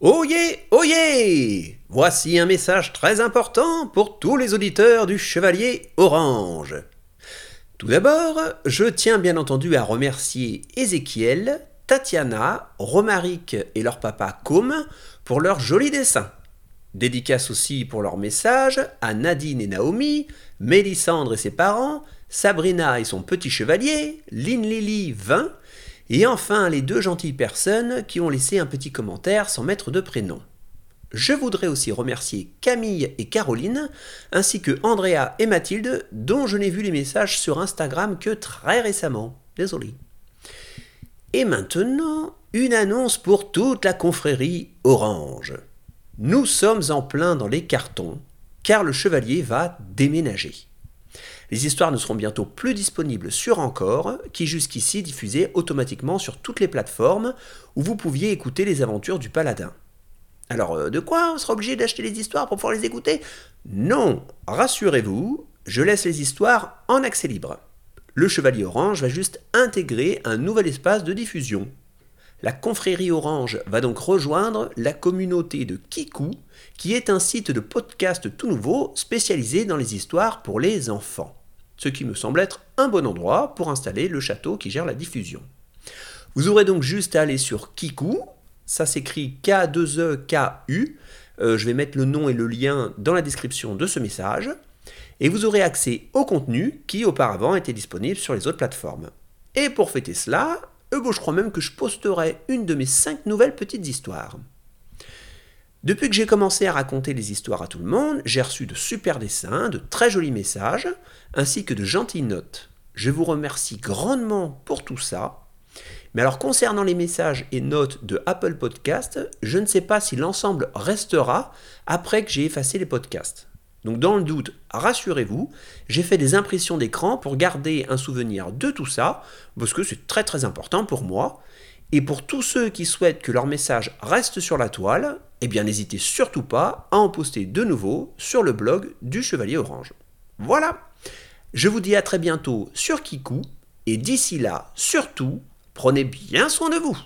Oyez, oyez Voici un message très important pour tous les auditeurs du Chevalier Orange. Tout d'abord, je tiens bien entendu à remercier Ézéchiel, Tatiana, Romaric et leur papa Com pour leurs jolis dessins. Dédicace aussi pour leur message à Nadine et Naomi, Mélissandre et ses parents, Sabrina et son petit chevalier, Lynn Lily 20, et enfin les deux gentilles personnes qui ont laissé un petit commentaire sans mettre de prénom. Je voudrais aussi remercier Camille et Caroline, ainsi que Andrea et Mathilde, dont je n'ai vu les messages sur Instagram que très récemment. Désolé. Et maintenant, une annonce pour toute la confrérie Orange. Nous sommes en plein dans les cartons, car le chevalier va déménager. Les histoires ne seront bientôt plus disponibles sur Encore, qui jusqu'ici diffusait automatiquement sur toutes les plateformes où vous pouviez écouter les aventures du paladin. Alors, euh, de quoi on sera obligé d'acheter les histoires pour pouvoir les écouter? Non, rassurez-vous, je laisse les histoires en accès libre. Le Chevalier Orange va juste intégrer un nouvel espace de diffusion. La confrérie Orange va donc rejoindre la communauté de Kiku, qui est un site de podcast tout nouveau spécialisé dans les histoires pour les enfants. Ce qui me semble être un bon endroit pour installer le château qui gère la diffusion. Vous aurez donc juste à aller sur Kiku, ça s'écrit K2EKU. Euh, je vais mettre le nom et le lien dans la description de ce message. Et vous aurez accès au contenu qui auparavant était disponible sur les autres plateformes. Et pour fêter cela, euh, je crois même que je posterai une de mes cinq nouvelles petites histoires. Depuis que j'ai commencé à raconter les histoires à tout le monde, j'ai reçu de super dessins, de très jolis messages, ainsi que de gentilles notes. Je vous remercie grandement pour tout ça. Mais alors concernant les messages et notes de Apple Podcast, je ne sais pas si l'ensemble restera après que j'ai effacé les podcasts. Donc dans le doute, rassurez-vous, j'ai fait des impressions d'écran pour garder un souvenir de tout ça, parce que c'est très très important pour moi. Et pour tous ceux qui souhaitent que leur message reste sur la toile, eh bien n'hésitez surtout pas à en poster de nouveau sur le blog du Chevalier Orange. Voilà, je vous dis à très bientôt sur Kiku, et d'ici là, surtout, Prenez bien soin de vous.